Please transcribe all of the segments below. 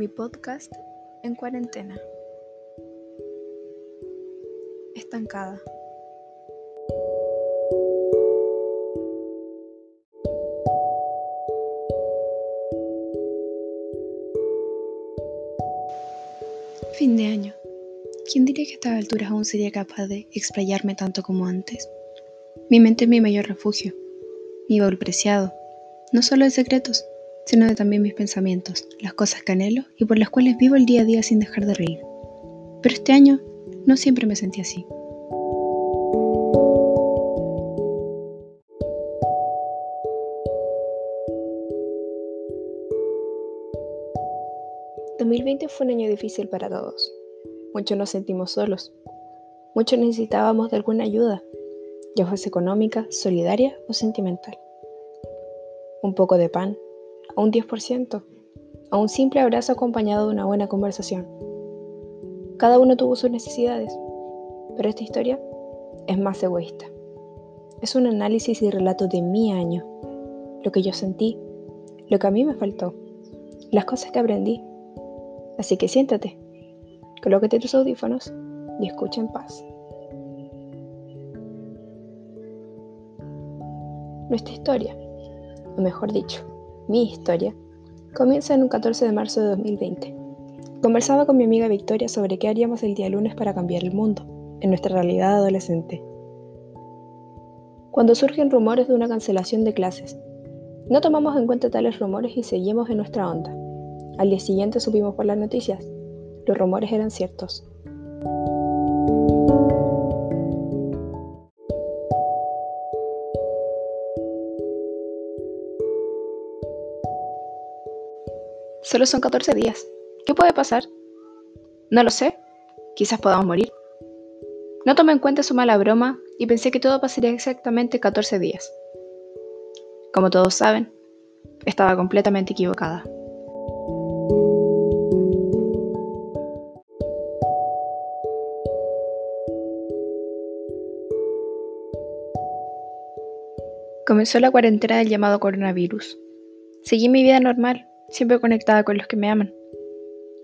Mi podcast en cuarentena. Estancada. Fin de año. ¿Quién diría que a estas alturas aún sería capaz de explayarme tanto como antes? Mi mente es mi mayor refugio, mi baúl preciado, no solo de secretos, sino también mis pensamientos, las cosas que anhelo y por las cuales vivo el día a día sin dejar de reír. Pero este año no siempre me sentí así. ...2020 fue un año difícil para todos. Muchos nos sentimos solos. Muchos necesitábamos de alguna ayuda, ya fuese económica, solidaria o sentimental. Un poco de pan, a un 10%, a un simple abrazo acompañado de una buena conversación. Cada uno tuvo sus necesidades, pero esta historia es más egoísta. Es un análisis y relato de mi año, lo que yo sentí, lo que a mí me faltó, las cosas que aprendí. Así que siéntate, colócate tus audífonos y escucha en paz. Nuestra historia, o mejor dicho, mi historia, comienza en un 14 de marzo de 2020. Conversaba con mi amiga Victoria sobre qué haríamos el día lunes para cambiar el mundo, en nuestra realidad adolescente. Cuando surgen rumores de una cancelación de clases, no tomamos en cuenta tales rumores y seguimos en nuestra onda. Al día siguiente supimos por las noticias. Los rumores eran ciertos. Solo son 14 días. ¿Qué puede pasar? No lo sé. Quizás podamos morir. No tomé en cuenta su mala broma y pensé que todo pasaría exactamente 14 días. Como todos saben, estaba completamente equivocada. Comenzó la cuarentena del llamado coronavirus. Seguí mi vida normal, siempre conectada con los que me aman.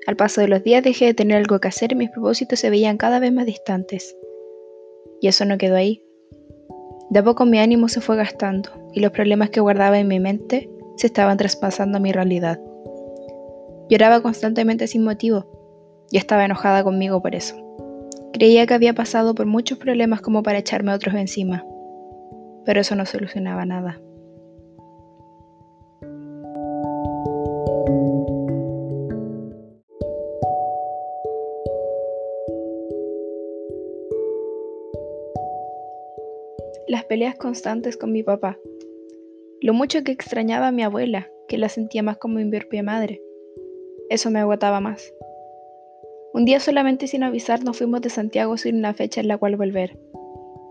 Al paso de los días dejé de tener algo que hacer y mis propósitos se veían cada vez más distantes. Y eso no quedó ahí. De a poco mi ánimo se fue gastando y los problemas que guardaba en mi mente se estaban traspasando a mi realidad. Lloraba constantemente sin motivo y estaba enojada conmigo por eso. Creía que había pasado por muchos problemas como para echarme otros encima, pero eso no solucionaba nada. Peleas constantes con mi papá, lo mucho que extrañaba a mi abuela, que la sentía más como mi propia madre. Eso me agotaba más. Un día solamente sin avisar nos fuimos de Santiago sin una fecha en la cual volver.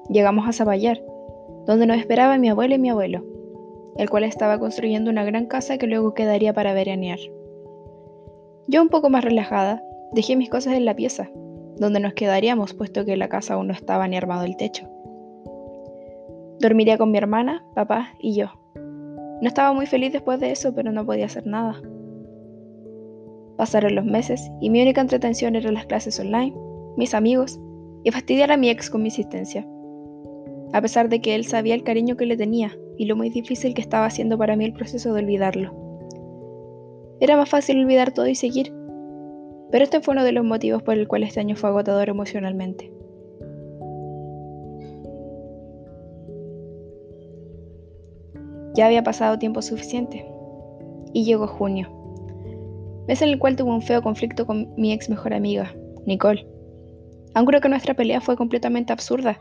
Llegamos a Zaballar, donde nos esperaba mi abuela y mi abuelo, el cual estaba construyendo una gran casa que luego quedaría para veranear. Yo un poco más relajada, dejé mis cosas en la pieza, donde nos quedaríamos puesto que la casa aún no estaba ni armado el techo. Dormiría con mi hermana, papá y yo. No estaba muy feliz después de eso, pero no podía hacer nada. Pasaron los meses y mi única entretención eran las clases online, mis amigos y fastidiar a mi ex con mi insistencia. A pesar de que él sabía el cariño que le tenía y lo muy difícil que estaba haciendo para mí el proceso de olvidarlo. Era más fácil olvidar todo y seguir, pero este fue uno de los motivos por el cual este año fue agotador emocionalmente. Ya había pasado tiempo suficiente. Y llegó junio, mes en el cual tuve un feo conflicto con mi ex mejor amiga, Nicole. Aún creo que nuestra pelea fue completamente absurda,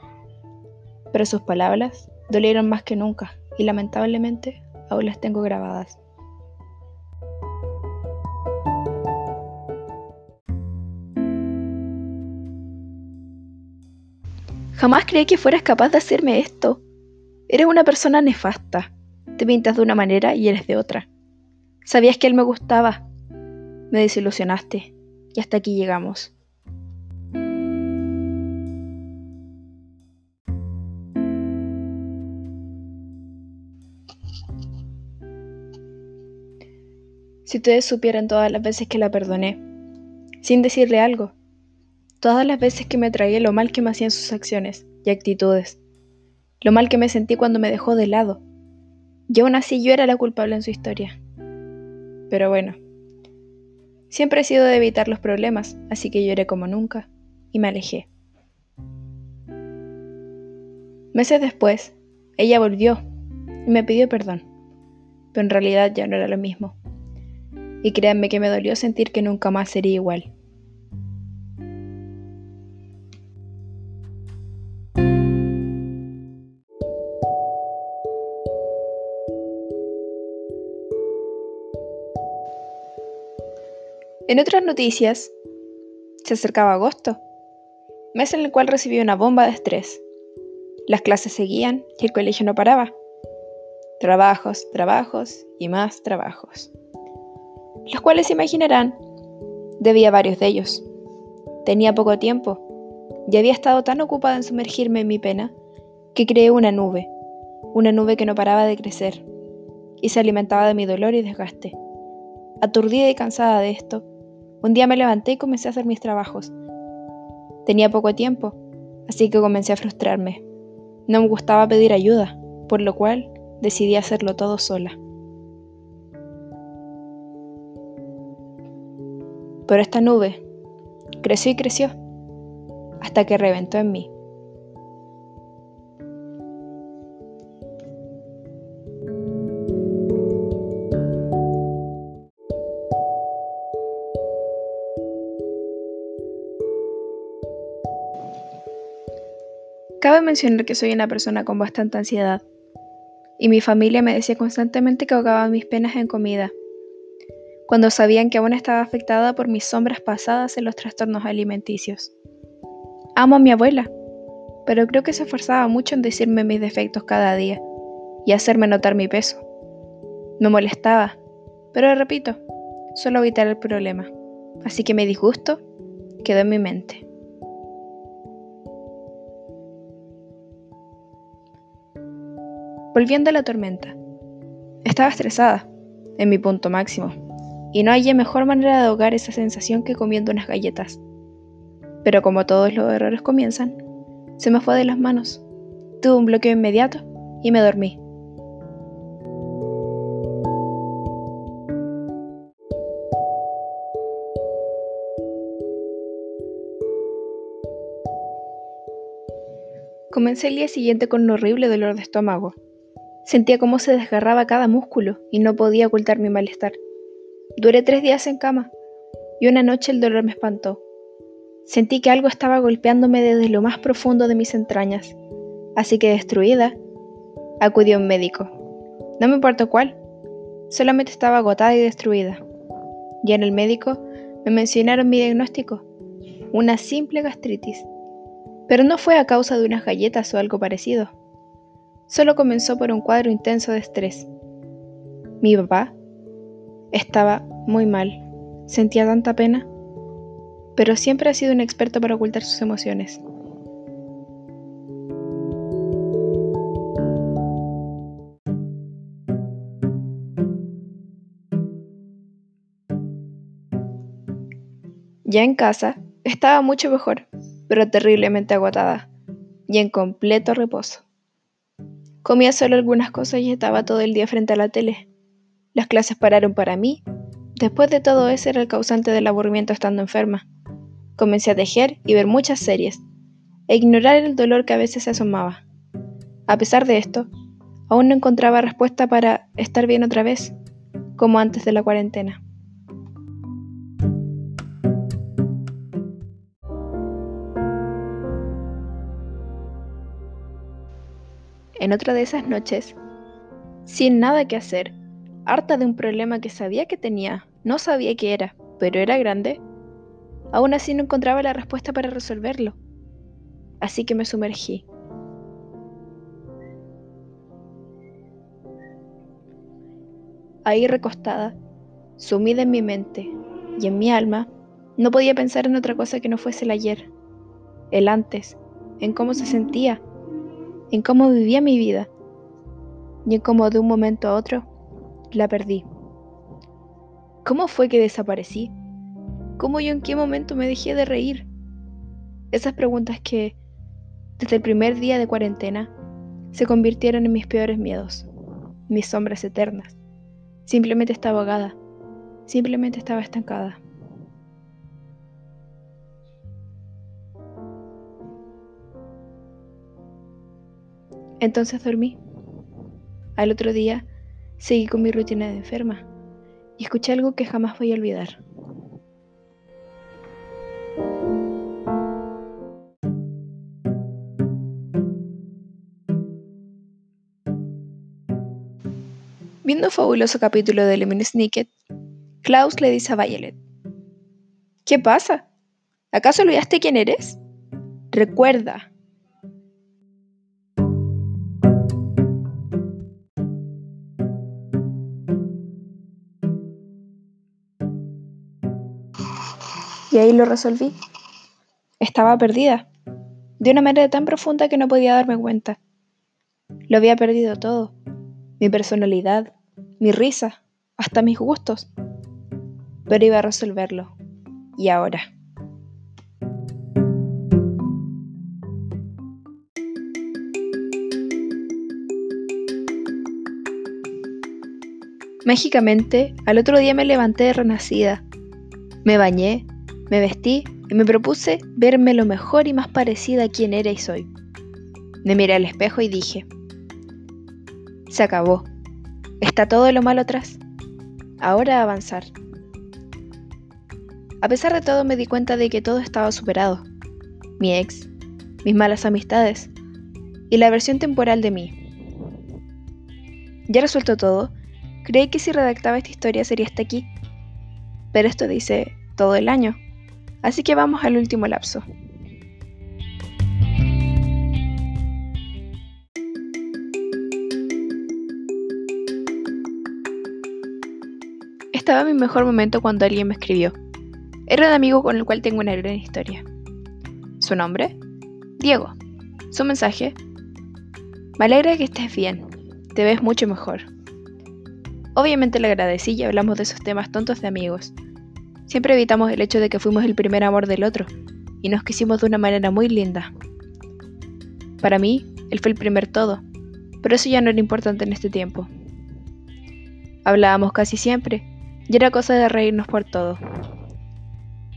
pero sus palabras dolieron más que nunca y lamentablemente aún las tengo grabadas. Jamás creí que fueras capaz de hacerme esto. Eres una persona nefasta. Te pintas de una manera y eres de otra. Sabías que él me gustaba. Me desilusionaste. Y hasta aquí llegamos. Si ustedes supieran todas las veces que la perdoné, sin decirle algo, todas las veces que me traía lo mal que me hacían sus acciones y actitudes, lo mal que me sentí cuando me dejó de lado, y aún así yo era la culpable en su historia. Pero bueno, siempre he sido de evitar los problemas, así que lloré como nunca y me alejé. Meses después, ella volvió y me pidió perdón, pero en realidad ya no era lo mismo. Y créanme que me dolió sentir que nunca más sería igual. En otras noticias, se acercaba agosto, mes en el cual recibí una bomba de estrés. Las clases seguían y el colegio no paraba. Trabajos, trabajos y más trabajos. Los cuales se imaginarán, debía varios de ellos. Tenía poco tiempo y había estado tan ocupada en sumergirme en mi pena que creé una nube, una nube que no paraba de crecer y se alimentaba de mi dolor y desgaste. Aturdida y cansada de esto, un día me levanté y comencé a hacer mis trabajos. Tenía poco tiempo, así que comencé a frustrarme. No me gustaba pedir ayuda, por lo cual decidí hacerlo todo sola. Pero esta nube creció y creció hasta que reventó en mí. Cabe mencionar que soy una persona con bastante ansiedad, y mi familia me decía constantemente que ahogaba mis penas en comida, cuando sabían que aún estaba afectada por mis sombras pasadas en los trastornos alimenticios. Amo a mi abuela, pero creo que se esforzaba mucho en decirme mis defectos cada día y hacerme notar mi peso. Me molestaba, pero repito, solo evitar el problema, así que mi disgusto quedó en mi mente. Volviendo a la tormenta. Estaba estresada, en mi punto máximo, y no hallé mejor manera de ahogar esa sensación que comiendo unas galletas. Pero como todos los errores comienzan, se me fue de las manos. Tuve un bloqueo inmediato y me dormí. Comencé el día siguiente con un horrible dolor de estómago, Sentía cómo se desgarraba cada músculo y no podía ocultar mi malestar. Duré tres días en cama y una noche el dolor me espantó. Sentí que algo estaba golpeándome desde lo más profundo de mis entrañas, así que destruida, acudí a un médico. No me importó cuál, solamente estaba agotada y destruida. Y en el médico me mencionaron mi diagnóstico, una simple gastritis, pero no fue a causa de unas galletas o algo parecido solo comenzó por un cuadro intenso de estrés. Mi papá estaba muy mal, sentía tanta pena, pero siempre ha sido un experto para ocultar sus emociones. Ya en casa, estaba mucho mejor, pero terriblemente agotada y en completo reposo. Comía solo algunas cosas y estaba todo el día frente a la tele. Las clases pararon para mí. Después de todo ese era el causante del aburrimiento estando enferma. Comencé a tejer y ver muchas series, e ignorar el dolor que a veces se asomaba. A pesar de esto, aún no encontraba respuesta para estar bien otra vez, como antes de la cuarentena. En otra de esas noches, sin nada que hacer, harta de un problema que sabía que tenía, no sabía qué era, pero era grande, aún así no encontraba la respuesta para resolverlo. Así que me sumergí. Ahí recostada, sumida en mi mente y en mi alma, no podía pensar en otra cosa que no fuese el ayer, el antes, en cómo se sentía en cómo vivía mi vida y en cómo de un momento a otro la perdí. ¿Cómo fue que desaparecí? ¿Cómo yo en qué momento me dejé de reír? Esas preguntas que, desde el primer día de cuarentena, se convirtieron en mis peores miedos, mis sombras eternas. Simplemente estaba ahogada, simplemente estaba estancada. Entonces dormí. Al otro día seguí con mi rutina de enferma y escuché algo que jamás voy a olvidar. Viendo un fabuloso capítulo de Lemon Snicket, Klaus le dice a Violet: ¿Qué pasa? ¿Acaso olvidaste quién eres? Recuerda. Y ahí lo resolví. Estaba perdida, de una manera tan profunda que no podía darme cuenta. Lo había perdido todo mi personalidad, mi risa, hasta mis gustos. Pero iba a resolverlo. Y ahora. Mágicamente, al otro día me levanté renacida. Me bañé, me vestí y me propuse verme lo mejor y más parecida a quien era y soy. Me miré al espejo y dije, se acabó. Está todo lo malo atrás. Ahora avanzar. A pesar de todo me di cuenta de que todo estaba superado. Mi ex, mis malas amistades y la versión temporal de mí. Ya resuelto todo, creí que si redactaba esta historia sería hasta aquí. Pero esto dice todo el año. Así que vamos al último lapso. Estaba mi mejor momento cuando alguien me escribió. Era un amigo con el cual tengo una gran historia. ¿Su nombre? Diego. Su mensaje. Me alegra que estés bien. Te ves mucho mejor. Obviamente le agradecí y hablamos de esos temas tontos de amigos. Siempre evitamos el hecho de que fuimos el primer amor del otro y nos quisimos de una manera muy linda. Para mí, él fue el primer todo, pero eso ya no era importante en este tiempo. Hablábamos casi siempre y era cosa de reírnos por todo.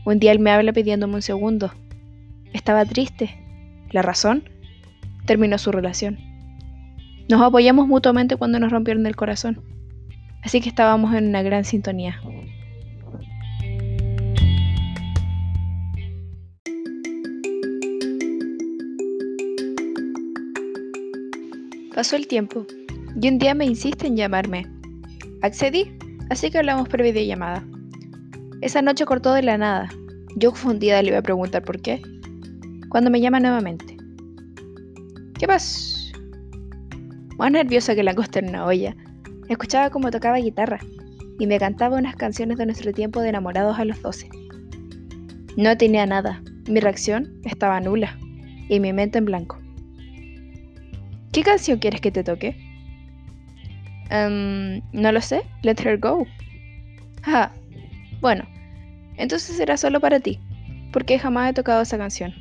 Un día él me habla pidiéndome un segundo. Estaba triste. ¿La razón? Terminó su relación. Nos apoyamos mutuamente cuando nos rompieron el corazón. Así que estábamos en una gran sintonía. Pasó el tiempo y un día me insiste en llamarme. Accedí así que hablamos por videollamada. Esa noche cortó de la nada. Yo confundida le iba a preguntar por qué. Cuando me llama nuevamente. ¿Qué pasó? Más nerviosa que la costa en una olla. Escuchaba cómo tocaba guitarra y me cantaba unas canciones de nuestro tiempo de enamorados a los 12. No tenía nada. Mi reacción estaba nula y mi mente en blanco. ¿Qué canción quieres que te toque? Um, no lo sé, let her go. Ah, bueno, entonces será solo para ti, porque jamás he tocado esa canción.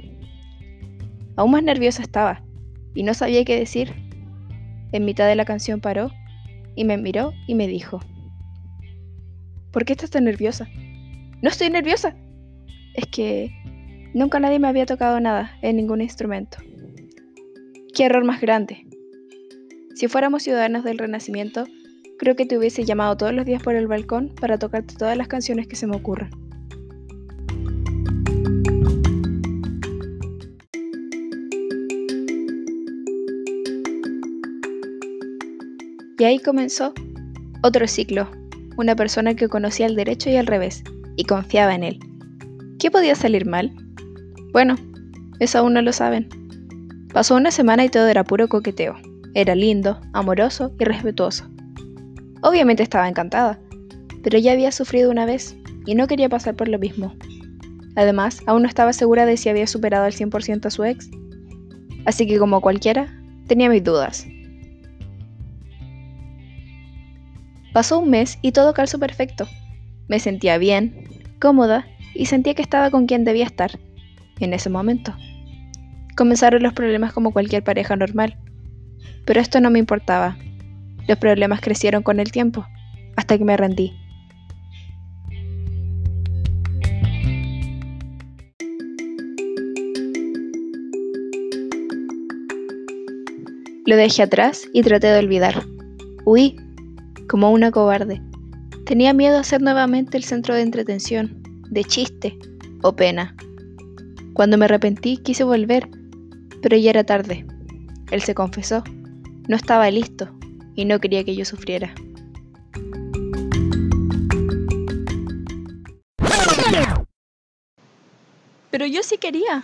Aún más nerviosa estaba, y no sabía qué decir. En mitad de la canción paró, y me miró y me dijo, ¿por qué estás tan nerviosa? No estoy nerviosa. Es que nunca nadie me había tocado nada en ningún instrumento. Qué error más grande. Si fuéramos ciudadanos del Renacimiento, creo que te hubiese llamado todos los días por el balcón para tocarte todas las canciones que se me ocurran. Y ahí comenzó otro ciclo, una persona que conocía el derecho y al revés, y confiaba en él. ¿Qué podía salir mal? Bueno, eso aún no lo saben. Pasó una semana y todo era puro coqueteo. Era lindo, amoroso y respetuoso. Obviamente estaba encantada, pero ya había sufrido una vez y no quería pasar por lo mismo. Además, aún no estaba segura de si había superado al 100% a su ex. Así que como cualquiera, tenía mis dudas. Pasó un mes y todo calzó perfecto. Me sentía bien, cómoda y sentía que estaba con quien debía estar en ese momento. Comenzaron los problemas como cualquier pareja normal, pero esto no me importaba. Los problemas crecieron con el tiempo, hasta que me rendí. Lo dejé atrás y traté de olvidar. Huí, como una cobarde. Tenía miedo a ser nuevamente el centro de entretención, de chiste o pena. Cuando me arrepentí quise volver, pero ya era tarde. Él se confesó. No estaba listo y no quería que yo sufriera. Pero yo sí quería.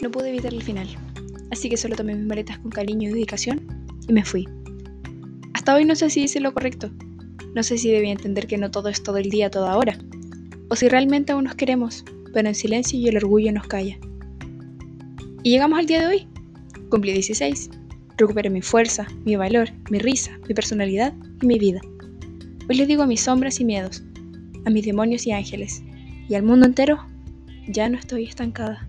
No pude evitar el final, así que solo tomé mis maletas con cariño y dedicación y me fui. Hasta hoy no sé si hice lo correcto. No sé si debí entender que no todo es todo el día, toda hora. O si realmente aún nos queremos, pero en silencio y el orgullo nos calla. Y llegamos al día de hoy. Cumplí 16. Recuperé mi fuerza, mi valor, mi risa, mi personalidad y mi vida. Hoy le digo a mis sombras y miedos, a mis demonios y ángeles, y al mundo entero, ya no estoy estancada.